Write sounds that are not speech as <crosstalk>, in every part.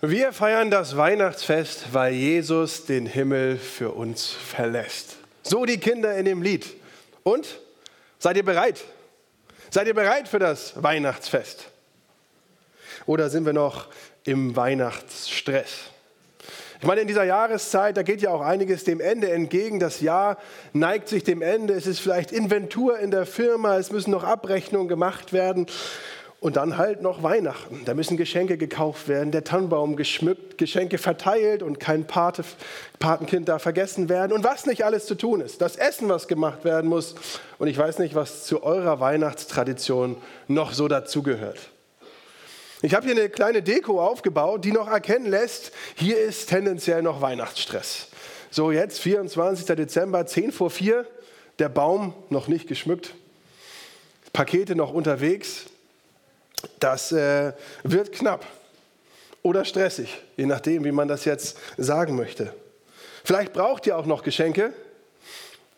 Wir feiern das Weihnachtsfest, weil Jesus den Himmel für uns verlässt. So die Kinder in dem Lied. Und seid ihr bereit? Seid ihr bereit für das Weihnachtsfest? Oder sind wir noch im Weihnachtsstress? Ich meine, in dieser Jahreszeit, da geht ja auch einiges dem Ende entgegen. Das Jahr neigt sich dem Ende. Es ist vielleicht Inventur in der Firma, es müssen noch Abrechnungen gemacht werden. Und dann halt noch Weihnachten. Da müssen Geschenke gekauft werden, der Tannenbaum geschmückt, Geschenke verteilt und kein Pate, Patenkind da vergessen werden. Und was nicht alles zu tun ist. Das Essen, was gemacht werden muss. Und ich weiß nicht, was zu eurer Weihnachtstradition noch so dazugehört. Ich habe hier eine kleine Deko aufgebaut, die noch erkennen lässt, hier ist tendenziell noch Weihnachtsstress. So, jetzt 24. Dezember, 10 vor 4, der Baum noch nicht geschmückt, Pakete noch unterwegs, das äh, wird knapp oder stressig, je nachdem, wie man das jetzt sagen möchte. Vielleicht braucht ihr auch noch Geschenke.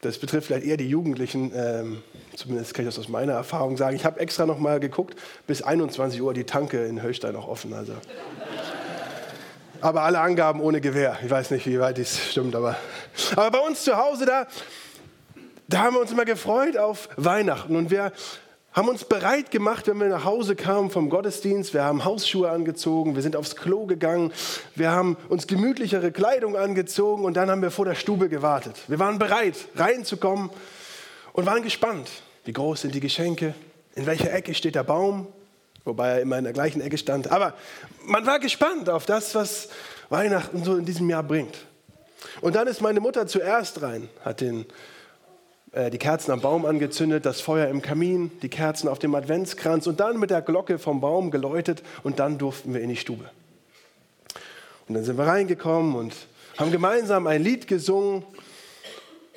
Das betrifft vielleicht eher die Jugendlichen. Ähm, zumindest kann ich das aus meiner Erfahrung sagen. Ich habe extra noch mal geguckt, bis 21 Uhr die Tanke in Höchstein noch offen. Also. Aber alle Angaben ohne Gewehr. Ich weiß nicht, wie weit dies stimmt, aber, aber bei uns zu Hause, da, da haben wir uns immer gefreut auf Weihnachten. Und wir haben uns bereit gemacht, wenn wir nach Hause kamen vom Gottesdienst. Wir haben Hausschuhe angezogen, wir sind aufs Klo gegangen, wir haben uns gemütlichere Kleidung angezogen und dann haben wir vor der Stube gewartet. Wir waren bereit, reinzukommen und waren gespannt. Wie groß sind die Geschenke? In welcher Ecke steht der Baum? Wobei er immer in der gleichen Ecke stand. Aber man war gespannt auf das, was Weihnachten so in diesem Jahr bringt. Und dann ist meine Mutter zuerst rein, hat den die Kerzen am Baum angezündet, das Feuer im Kamin, die Kerzen auf dem Adventskranz und dann mit der Glocke vom Baum geläutet und dann durften wir in die Stube. Und dann sind wir reingekommen und haben gemeinsam ein Lied gesungen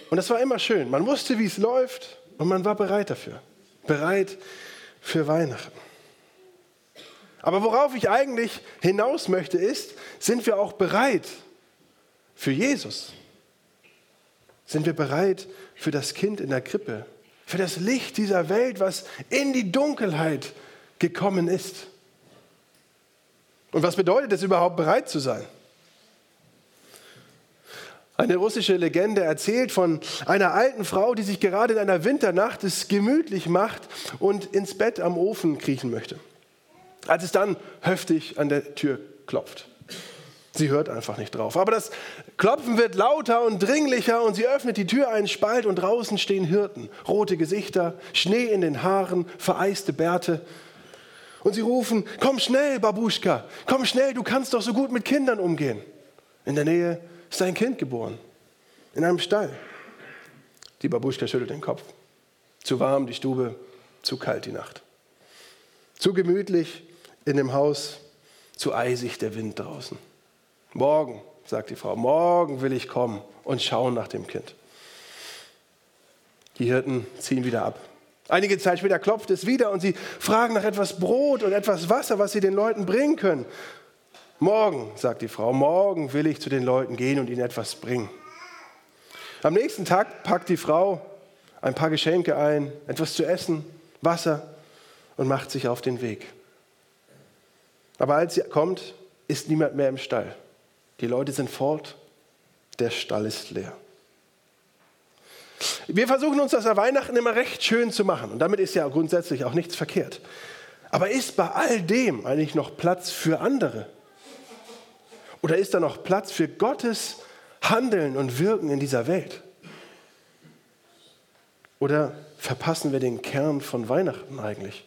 und das war immer schön. Man wusste, wie es läuft und man war bereit dafür, bereit für Weihnachten. Aber worauf ich eigentlich hinaus möchte, ist, sind wir auch bereit für Jesus? Sind wir bereit für das Kind in der Krippe? Für das Licht dieser Welt, was in die Dunkelheit gekommen ist? Und was bedeutet es überhaupt, bereit zu sein? Eine russische Legende erzählt von einer alten Frau, die sich gerade in einer Winternacht es gemütlich macht und ins Bett am Ofen kriechen möchte. Als es dann heftig an der Tür klopft. Sie hört einfach nicht drauf. Aber das Klopfen wird lauter und dringlicher und sie öffnet die Tür einen Spalt und draußen stehen Hirten. Rote Gesichter, Schnee in den Haaren, vereiste Bärte. Und sie rufen, komm schnell, Babuschka, komm schnell, du kannst doch so gut mit Kindern umgehen. In der Nähe ist ein Kind geboren, in einem Stall. Die Babuschka schüttelt den Kopf. Zu warm die Stube, zu kalt die Nacht. Zu gemütlich in dem Haus, zu eisig der Wind draußen. Morgen, sagt die Frau, morgen will ich kommen und schauen nach dem Kind. Die Hirten ziehen wieder ab. Einige Zeit später klopft es wieder und sie fragen nach etwas Brot und etwas Wasser, was sie den Leuten bringen können. Morgen, sagt die Frau, morgen will ich zu den Leuten gehen und ihnen etwas bringen. Am nächsten Tag packt die Frau ein paar Geschenke ein, etwas zu essen, Wasser und macht sich auf den Weg. Aber als sie kommt, ist niemand mehr im Stall. Die Leute sind fort, der Stall ist leer. Wir versuchen uns das an Weihnachten immer recht schön zu machen und damit ist ja grundsätzlich auch nichts verkehrt. Aber ist bei all dem eigentlich noch Platz für andere? Oder ist da noch Platz für Gottes Handeln und Wirken in dieser Welt? Oder verpassen wir den Kern von Weihnachten eigentlich?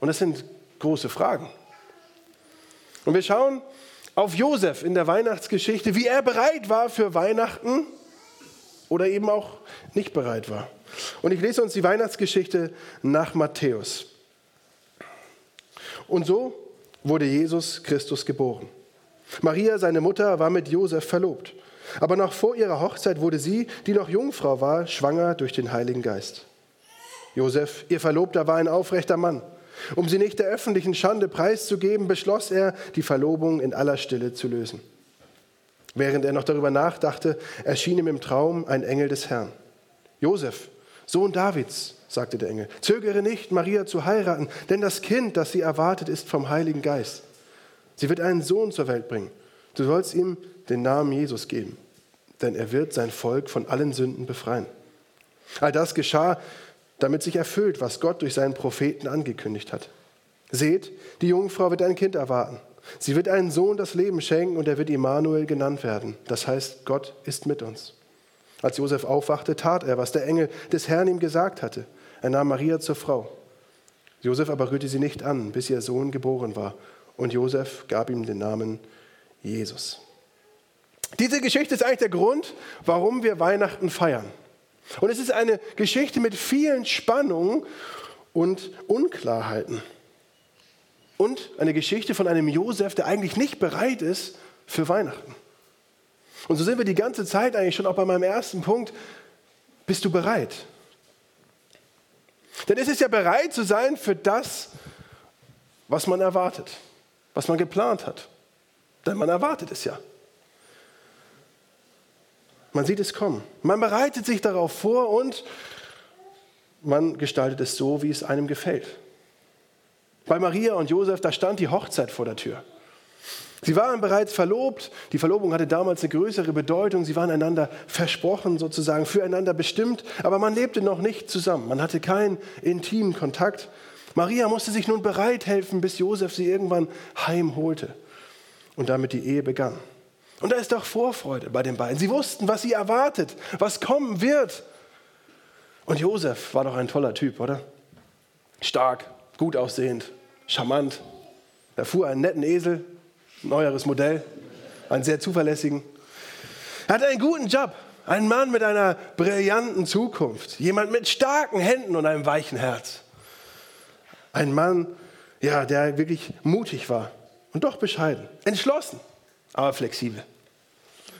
Und das sind große Fragen. Und wir schauen auf Josef in der Weihnachtsgeschichte, wie er bereit war für Weihnachten oder eben auch nicht bereit war. Und ich lese uns die Weihnachtsgeschichte nach Matthäus. Und so wurde Jesus Christus geboren. Maria, seine Mutter, war mit Josef verlobt. Aber noch vor ihrer Hochzeit wurde sie, die noch Jungfrau war, schwanger durch den Heiligen Geist. Josef, ihr Verlobter, war ein aufrechter Mann um sie nicht der öffentlichen Schande preiszugeben, beschloss er, die Verlobung in aller Stille zu lösen. Während er noch darüber nachdachte, erschien ihm im Traum ein Engel des Herrn. Josef, Sohn Davids, sagte der Engel, zögere nicht, Maria zu heiraten, denn das Kind, das sie erwartet, ist vom Heiligen Geist. Sie wird einen Sohn zur Welt bringen. Du sollst ihm den Namen Jesus geben, denn er wird sein Volk von allen Sünden befreien. All das geschah, damit sich erfüllt, was Gott durch seinen Propheten angekündigt hat. Seht, die Jungfrau wird ein Kind erwarten. Sie wird einen Sohn das Leben schenken und er wird Immanuel genannt werden. Das heißt, Gott ist mit uns. Als Josef aufwachte, tat er, was der Engel des Herrn ihm gesagt hatte. Er nahm Maria zur Frau. Josef aber rührte sie nicht an, bis ihr Sohn geboren war. Und Josef gab ihm den Namen Jesus. Diese Geschichte ist eigentlich der Grund, warum wir Weihnachten feiern. Und es ist eine Geschichte mit vielen Spannungen und Unklarheiten. Und eine Geschichte von einem Josef, der eigentlich nicht bereit ist für Weihnachten. Und so sind wir die ganze Zeit eigentlich schon auch bei meinem ersten Punkt. Bist du bereit? Denn es ist ja bereit zu sein für das, was man erwartet, was man geplant hat. Denn man erwartet es ja. Man sieht es kommen. Man bereitet sich darauf vor und man gestaltet es so, wie es einem gefällt. Bei Maria und Josef, da stand die Hochzeit vor der Tür. Sie waren bereits verlobt. Die Verlobung hatte damals eine größere Bedeutung. Sie waren einander versprochen, sozusagen füreinander bestimmt. Aber man lebte noch nicht zusammen. Man hatte keinen intimen Kontakt. Maria musste sich nun bereit helfen, bis Josef sie irgendwann heimholte und damit die Ehe begann. Und da ist doch Vorfreude bei den beiden. Sie wussten, was sie erwartet, was kommen wird. Und Josef war doch ein toller Typ, oder? Stark, gut aussehend, charmant. Er fuhr einen netten Esel, neueres Modell, einen sehr zuverlässigen. Er hatte einen guten Job, ein Mann mit einer brillanten Zukunft, jemand mit starken Händen und einem weichen Herz. Ein Mann, ja, der wirklich mutig war und doch bescheiden, entschlossen, aber flexibel.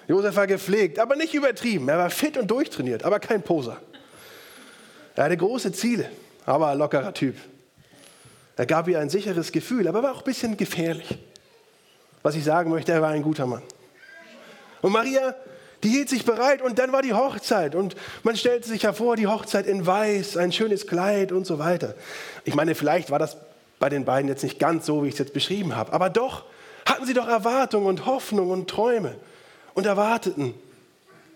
Josef war gepflegt, aber nicht übertrieben. Er war fit und durchtrainiert, aber kein Poser. Er hatte große Ziele, aber ein lockerer Typ. Er gab ihr ein sicheres Gefühl, aber war auch ein bisschen gefährlich. Was ich sagen möchte, er war ein guter Mann. Und Maria, die hielt sich bereit und dann war die Hochzeit und man stellte sich ja vor, die Hochzeit in weiß, ein schönes Kleid und so weiter. Ich meine, vielleicht war das bei den beiden jetzt nicht ganz so, wie ich es jetzt beschrieben habe, aber doch hatten sie doch Erwartungen und Hoffnungen und Träume und erwarteten,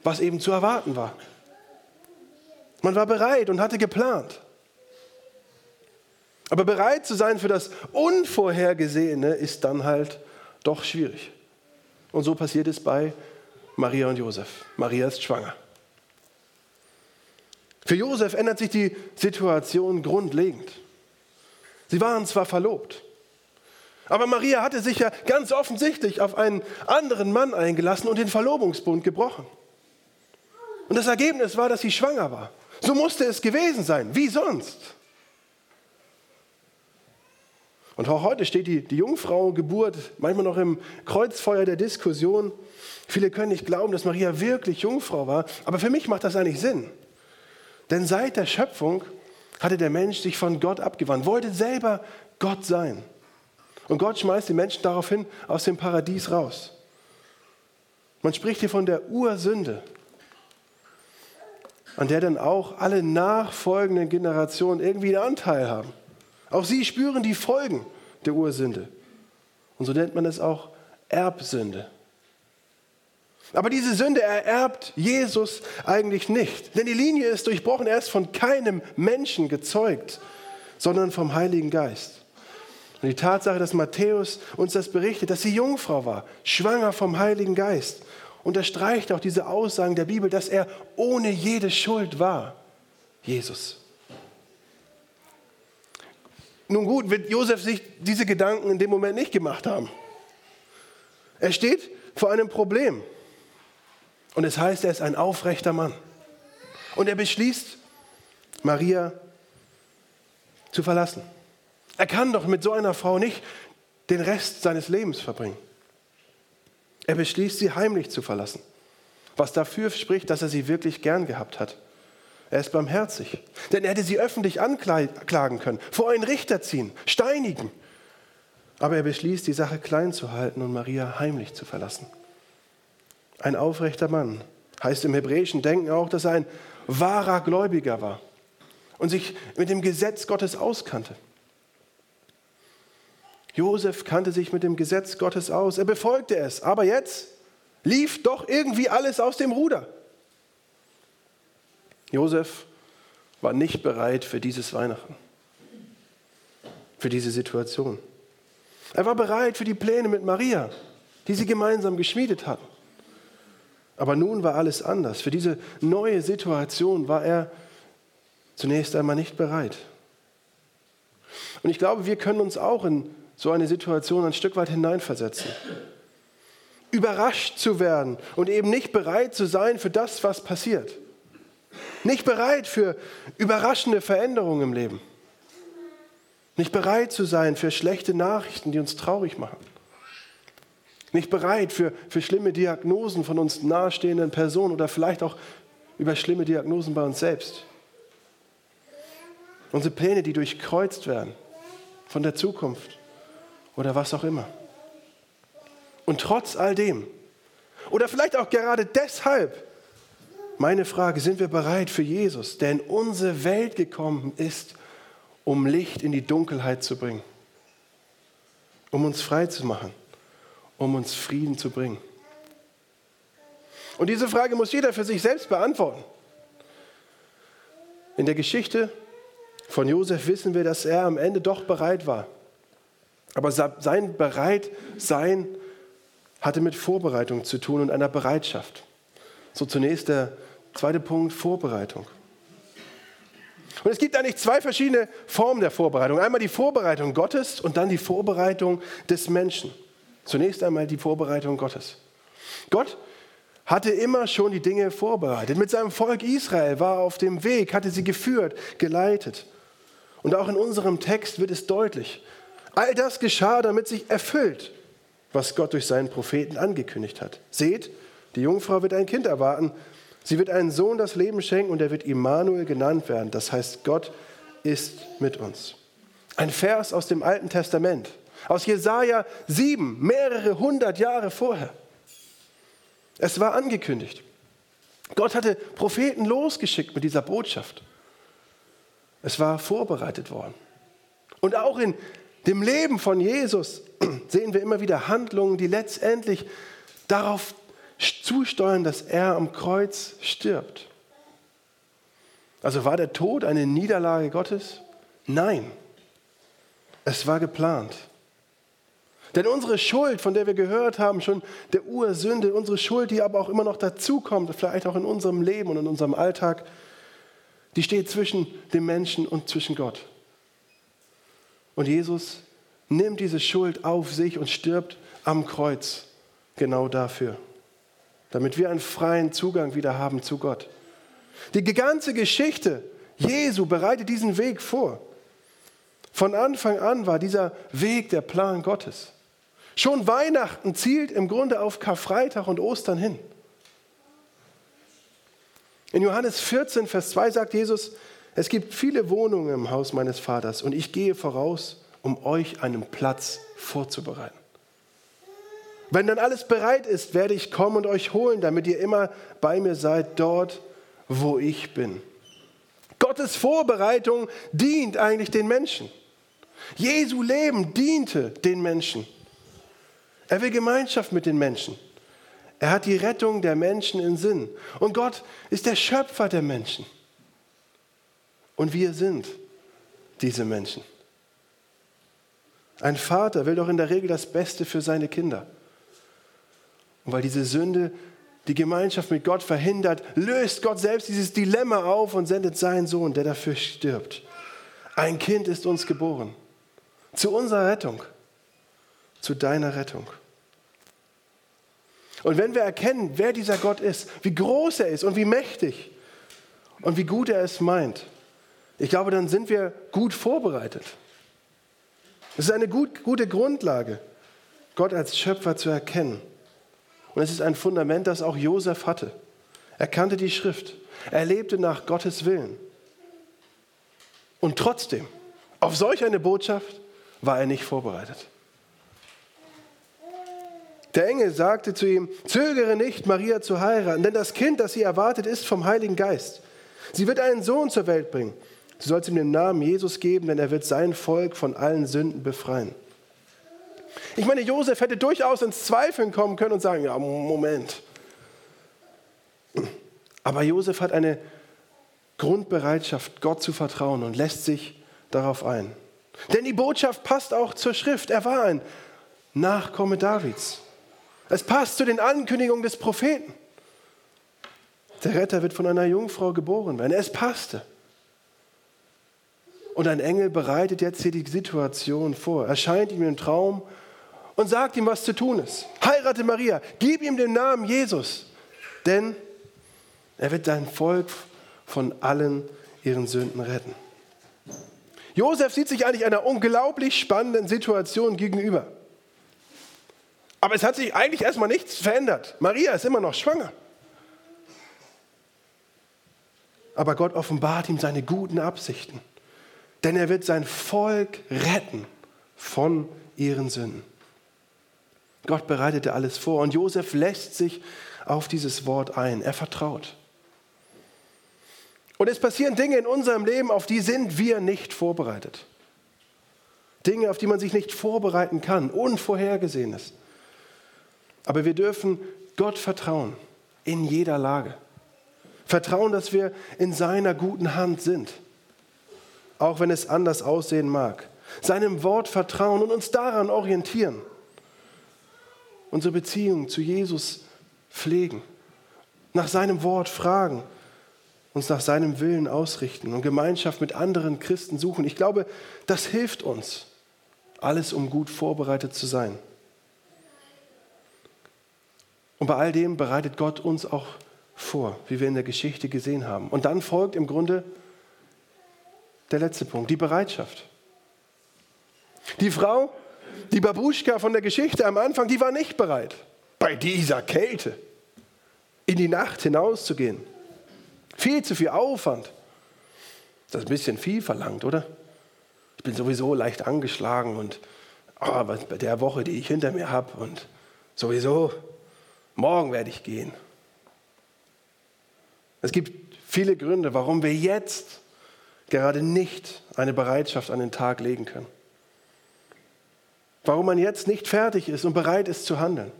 was eben zu erwarten war. Man war bereit und hatte geplant. Aber bereit zu sein für das Unvorhergesehene ist dann halt doch schwierig. Und so passiert es bei Maria und Josef. Maria ist schwanger. Für Josef ändert sich die Situation grundlegend. Sie waren zwar verlobt, aber Maria hatte sich ja ganz offensichtlich auf einen anderen Mann eingelassen und den Verlobungsbund gebrochen. Und das Ergebnis war, dass sie schwanger war. So musste es gewesen sein. Wie sonst? Und auch heute steht die, die Jungfrau-Geburt manchmal noch im Kreuzfeuer der Diskussion. Viele können nicht glauben, dass Maria wirklich Jungfrau war, aber für mich macht das eigentlich Sinn. Denn seit der Schöpfung hatte der Mensch sich von Gott abgewandt, wollte selber Gott sein. Und Gott schmeißt die Menschen daraufhin aus dem Paradies raus. Man spricht hier von der Ursünde, an der dann auch alle nachfolgenden Generationen irgendwie einen Anteil haben. Auch sie spüren die Folgen der Ursünde. Und so nennt man es auch Erbsünde. Aber diese Sünde ererbt Jesus eigentlich nicht. Denn die Linie ist durchbrochen. Er ist von keinem Menschen gezeugt, sondern vom Heiligen Geist. Und die Tatsache, dass Matthäus uns das berichtet, dass sie Jungfrau war, schwanger vom Heiligen Geist, unterstreicht auch diese Aussagen der Bibel, dass er ohne jede Schuld war. Jesus. Nun gut, wird Josef sich diese Gedanken in dem Moment nicht gemacht haben. Er steht vor einem Problem. Und es heißt, er ist ein aufrechter Mann. Und er beschließt, Maria zu verlassen. Er kann doch mit so einer Frau nicht den Rest seines Lebens verbringen. Er beschließt, sie heimlich zu verlassen, was dafür spricht, dass er sie wirklich gern gehabt hat. Er ist barmherzig. Denn er hätte sie öffentlich anklagen können, vor einen Richter ziehen, steinigen. Aber er beschließt, die Sache klein zu halten und Maria heimlich zu verlassen. Ein aufrechter Mann heißt im hebräischen Denken auch, dass er ein wahrer Gläubiger war und sich mit dem Gesetz Gottes auskannte. Josef kannte sich mit dem Gesetz Gottes aus, er befolgte es, aber jetzt lief doch irgendwie alles aus dem Ruder. Josef war nicht bereit für dieses Weihnachten, für diese Situation. Er war bereit für die Pläne mit Maria, die sie gemeinsam geschmiedet hatten. Aber nun war alles anders. Für diese neue Situation war er zunächst einmal nicht bereit. Und ich glaube, wir können uns auch in so eine Situation ein Stück weit hineinversetzen. Überrascht zu werden und eben nicht bereit zu sein für das, was passiert. Nicht bereit für überraschende Veränderungen im Leben. Nicht bereit zu sein für schlechte Nachrichten, die uns traurig machen. Nicht bereit für, für schlimme Diagnosen von uns nahestehenden Personen oder vielleicht auch über schlimme Diagnosen bei uns selbst. Unsere Pläne, die durchkreuzt werden von der Zukunft oder was auch immer. Und trotz all dem, oder vielleicht auch gerade deshalb, meine Frage, sind wir bereit für Jesus, der in unsere Welt gekommen ist, um Licht in die Dunkelheit zu bringen, um uns frei zu machen, um uns Frieden zu bringen? Und diese Frage muss jeder für sich selbst beantworten. In der Geschichte von Josef wissen wir, dass er am Ende doch bereit war. Aber sein Bereitsein hatte mit Vorbereitung zu tun und einer Bereitschaft. So zunächst der zweite Punkt, Vorbereitung. Und es gibt eigentlich zwei verschiedene Formen der Vorbereitung. Einmal die Vorbereitung Gottes und dann die Vorbereitung des Menschen. Zunächst einmal die Vorbereitung Gottes. Gott hatte immer schon die Dinge vorbereitet. Mit seinem Volk Israel war er auf dem Weg, hatte sie geführt, geleitet. Und auch in unserem Text wird es deutlich. All das geschah, damit sich erfüllt, was Gott durch seinen Propheten angekündigt hat. Seht, die Jungfrau wird ein Kind erwarten. Sie wird einen Sohn das Leben schenken und er wird Immanuel genannt werden. Das heißt, Gott ist mit uns. Ein Vers aus dem Alten Testament, aus Jesaja 7, mehrere hundert Jahre vorher. Es war angekündigt. Gott hatte Propheten losgeschickt mit dieser Botschaft. Es war vorbereitet worden. Und auch in dem Leben von Jesus <clears throat> sehen wir immer wieder Handlungen, die letztendlich darauf zusteuern, dass er am Kreuz stirbt. Also war der Tod eine Niederlage Gottes? Nein, es war geplant. Denn unsere Schuld, von der wir gehört haben, schon der Ursünde, unsere Schuld, die aber auch immer noch dazukommt, vielleicht auch in unserem Leben und in unserem Alltag, die steht zwischen dem Menschen und zwischen Gott. Und Jesus nimmt diese Schuld auf sich und stirbt am Kreuz genau dafür, damit wir einen freien Zugang wieder haben zu Gott. Die ganze Geschichte Jesu bereitet diesen Weg vor. Von Anfang an war dieser Weg der Plan Gottes. Schon Weihnachten zielt im Grunde auf Karfreitag und Ostern hin. In Johannes 14, Vers 2 sagt Jesus, es gibt viele Wohnungen im Haus meines Vaters und ich gehe voraus, um euch einen Platz vorzubereiten. Wenn dann alles bereit ist, werde ich kommen und euch holen, damit ihr immer bei mir seid, dort, wo ich bin. Gottes Vorbereitung dient eigentlich den Menschen. Jesu Leben diente den Menschen. Er will Gemeinschaft mit den Menschen. Er hat die Rettung der Menschen im Sinn. Und Gott ist der Schöpfer der Menschen. Und wir sind diese Menschen. Ein Vater will doch in der Regel das Beste für seine Kinder. Und weil diese Sünde die Gemeinschaft mit Gott verhindert, löst Gott selbst dieses Dilemma auf und sendet seinen Sohn, der dafür stirbt. Ein Kind ist uns geboren. Zu unserer Rettung. Zu deiner Rettung. Und wenn wir erkennen, wer dieser Gott ist, wie groß er ist und wie mächtig und wie gut er es meint, ich glaube, dann sind wir gut vorbereitet. Es ist eine gut, gute Grundlage, Gott als Schöpfer zu erkennen. Und es ist ein Fundament, das auch Josef hatte. Er kannte die Schrift. Er lebte nach Gottes Willen. Und trotzdem, auf solch eine Botschaft war er nicht vorbereitet. Der Engel sagte zu ihm, zögere nicht, Maria zu heiraten, denn das Kind, das sie erwartet, ist vom Heiligen Geist. Sie wird einen Sohn zur Welt bringen. Du sollst ihm den Namen Jesus geben, denn er wird sein Volk von allen Sünden befreien. Ich meine, Josef hätte durchaus ins Zweifeln kommen können und sagen, ja, Moment. Aber Josef hat eine Grundbereitschaft, Gott zu vertrauen und lässt sich darauf ein. Denn die Botschaft passt auch zur Schrift. Er war ein Nachkomme Davids. Es passt zu den Ankündigungen des Propheten. Der Retter wird von einer Jungfrau geboren werden. Es passte. Und ein Engel bereitet jetzt hier die Situation vor, erscheint ihm im Traum und sagt ihm, was zu tun ist. Heirate Maria, gib ihm den Namen Jesus, denn er wird dein Volk von allen ihren Sünden retten. Josef sieht sich eigentlich einer unglaublich spannenden Situation gegenüber. Aber es hat sich eigentlich erstmal nichts verändert. Maria ist immer noch schwanger. Aber Gott offenbart ihm seine guten Absichten. Denn er wird sein Volk retten von ihren Sünden. Gott bereitete alles vor und Josef lässt sich auf dieses Wort ein. Er vertraut. Und es passieren Dinge in unserem Leben, auf die sind wir nicht vorbereitet. Dinge, auf die man sich nicht vorbereiten kann, unvorhergesehenes. Aber wir dürfen Gott vertrauen in jeder Lage. Vertrauen, dass wir in seiner guten Hand sind, auch wenn es anders aussehen mag. Seinem Wort vertrauen und uns daran orientieren. Unsere Beziehung zu Jesus pflegen, nach seinem Wort fragen uns nach seinem Willen ausrichten und Gemeinschaft mit anderen Christen suchen. Ich glaube, das hilft uns, alles um gut vorbereitet zu sein. Und bei all dem bereitet Gott uns auch vor, wie wir in der Geschichte gesehen haben. Und dann folgt im Grunde der letzte Punkt, die Bereitschaft. Die Frau, die Babuschka von der Geschichte am Anfang, die war nicht bereit, bei dieser Kälte in die Nacht hinauszugehen. Viel zu viel Aufwand. Das ist ein bisschen viel verlangt, oder? Ich bin sowieso leicht angeschlagen und oh, bei der Woche, die ich hinter mir habe und sowieso, morgen werde ich gehen. Es gibt viele Gründe, warum wir jetzt gerade nicht eine Bereitschaft an den Tag legen können. Warum man jetzt nicht fertig ist und bereit ist zu handeln.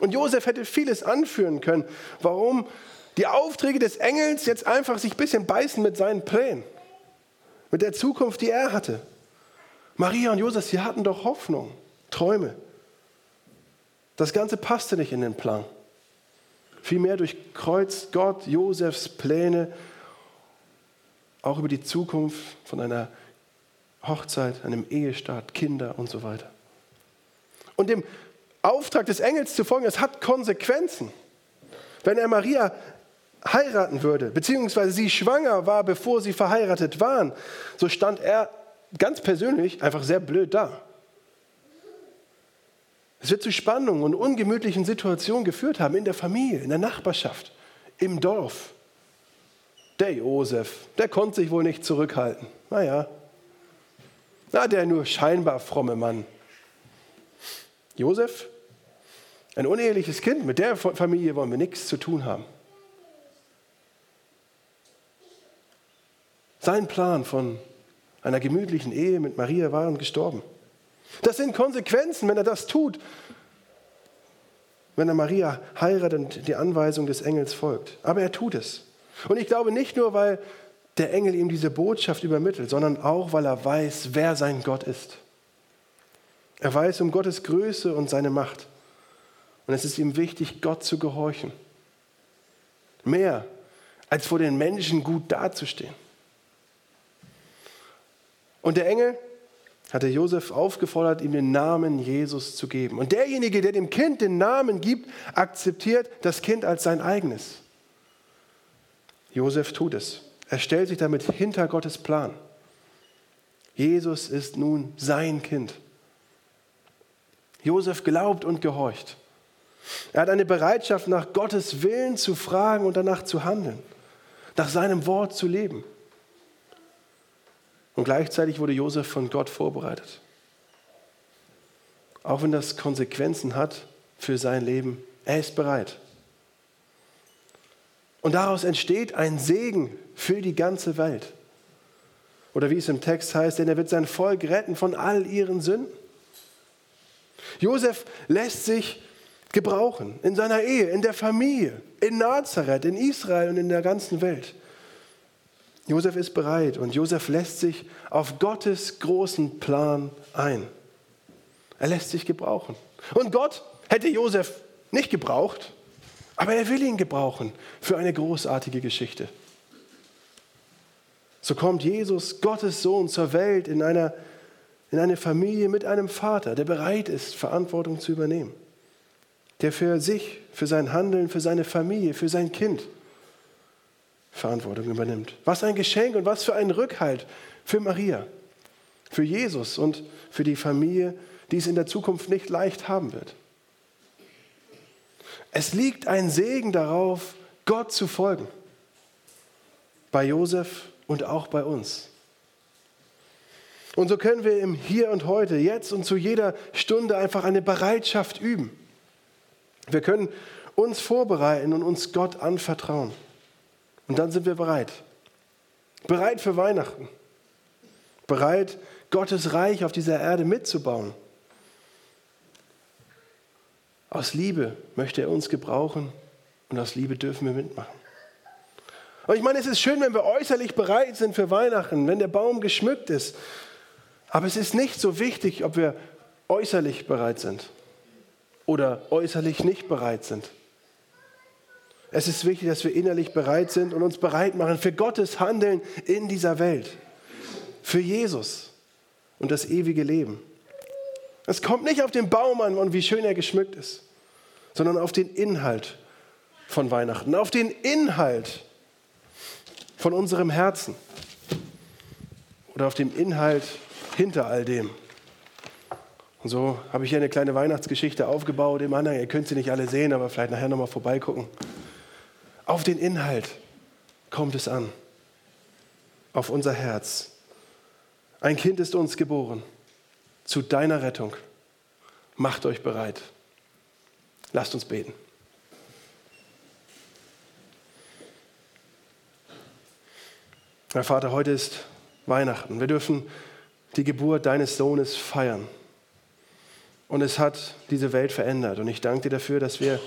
Und Josef hätte vieles anführen können, warum die Aufträge des Engels jetzt einfach sich ein bisschen beißen mit seinen Plänen, mit der Zukunft, die er hatte. Maria und Josef, sie hatten doch Hoffnung, Träume. Das Ganze passte nicht in den Plan. Vielmehr durchkreuzt Gott Josefs Pläne auch über die Zukunft von einer Hochzeit, einem Ehestart, Kinder und so weiter. Und dem Auftrag des Engels zu folgen, es hat Konsequenzen. Wenn er Maria heiraten würde, beziehungsweise sie schwanger war, bevor sie verheiratet waren, so stand er ganz persönlich einfach sehr blöd da. Es wird zu Spannungen und ungemütlichen Situationen geführt haben in der Familie, in der Nachbarschaft, im Dorf. Der Josef, der konnte sich wohl nicht zurückhalten. Naja, na, der nur scheinbar fromme Mann. Josef, ein uneheliches Kind, mit der Familie wollen wir nichts zu tun haben. Sein Plan von einer gemütlichen Ehe mit Maria waren gestorben. Das sind Konsequenzen, wenn er das tut, wenn er Maria heiratet und die Anweisung des Engels folgt. Aber er tut es. Und ich glaube nicht nur, weil der Engel ihm diese Botschaft übermittelt, sondern auch, weil er weiß, wer sein Gott ist. Er weiß um Gottes Größe und seine Macht. Und es ist ihm wichtig, Gott zu gehorchen. Mehr als vor den Menschen gut dazustehen. Und der Engel hatte Josef aufgefordert, ihm den Namen Jesus zu geben. Und derjenige, der dem Kind den Namen gibt, akzeptiert das Kind als sein eigenes. Josef tut es. Er stellt sich damit hinter Gottes Plan. Jesus ist nun sein Kind. Josef glaubt und gehorcht. Er hat eine Bereitschaft, nach Gottes Willen zu fragen und danach zu handeln, nach seinem Wort zu leben. Und gleichzeitig wurde Josef von Gott vorbereitet. Auch wenn das Konsequenzen hat für sein Leben, er ist bereit. Und daraus entsteht ein Segen für die ganze Welt. Oder wie es im Text heißt, denn er wird sein Volk retten von all ihren Sünden. Josef lässt sich gebrauchen in seiner Ehe, in der Familie, in Nazareth, in Israel und in der ganzen Welt. Josef ist bereit und Josef lässt sich auf Gottes großen Plan ein. Er lässt sich gebrauchen. Und Gott hätte Josef nicht gebraucht, aber er will ihn gebrauchen für eine großartige Geschichte. So kommt Jesus, Gottes Sohn, zur Welt in, einer, in eine Familie mit einem Vater, der bereit ist, Verantwortung zu übernehmen. Der für sich, für sein Handeln, für seine Familie, für sein Kind Verantwortung übernimmt. Was ein Geschenk und was für ein Rückhalt für Maria, für Jesus und für die Familie, die es in der Zukunft nicht leicht haben wird. Es liegt ein Segen darauf, Gott zu folgen. Bei Josef und auch bei uns. Und so können wir im Hier und Heute, jetzt und zu jeder Stunde einfach eine Bereitschaft üben. Wir können uns vorbereiten und uns Gott anvertrauen. Und dann sind wir bereit. Bereit für Weihnachten. Bereit, Gottes Reich auf dieser Erde mitzubauen. Aus Liebe möchte er uns gebrauchen und aus Liebe dürfen wir mitmachen. Und ich meine, es ist schön, wenn wir äußerlich bereit sind für Weihnachten, wenn der Baum geschmückt ist. Aber es ist nicht so wichtig, ob wir äußerlich bereit sind oder äußerlich nicht bereit sind. Es ist wichtig, dass wir innerlich bereit sind und uns bereit machen für Gottes Handeln in dieser Welt, für Jesus und das ewige Leben. Es kommt nicht auf den Baum an und wie schön er geschmückt ist, sondern auf den Inhalt von Weihnachten, auf den Inhalt von unserem Herzen oder auf dem Inhalt hinter all dem. Und so habe ich hier eine kleine Weihnachtsgeschichte aufgebaut im Anhang. Ihr könnt sie nicht alle sehen, aber vielleicht nachher nochmal vorbeigucken. Auf den Inhalt kommt es an, auf unser Herz. Ein Kind ist uns geboren zu deiner Rettung. Macht euch bereit. Lasst uns beten. Herr Vater, heute ist Weihnachten. Wir dürfen die Geburt deines Sohnes feiern. Und es hat diese Welt verändert. Und ich danke dir dafür, dass wir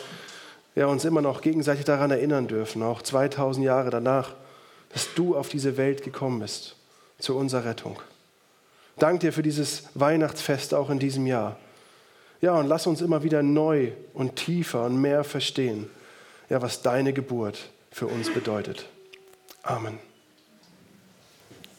ja, uns immer noch gegenseitig daran erinnern dürfen, auch 2000 Jahre danach, dass du auf diese Welt gekommen bist, zu unserer Rettung. Dank dir für dieses Weihnachtsfest auch in diesem Jahr. Ja, und lass uns immer wieder neu und tiefer und mehr verstehen, ja, was deine Geburt für uns bedeutet. Amen.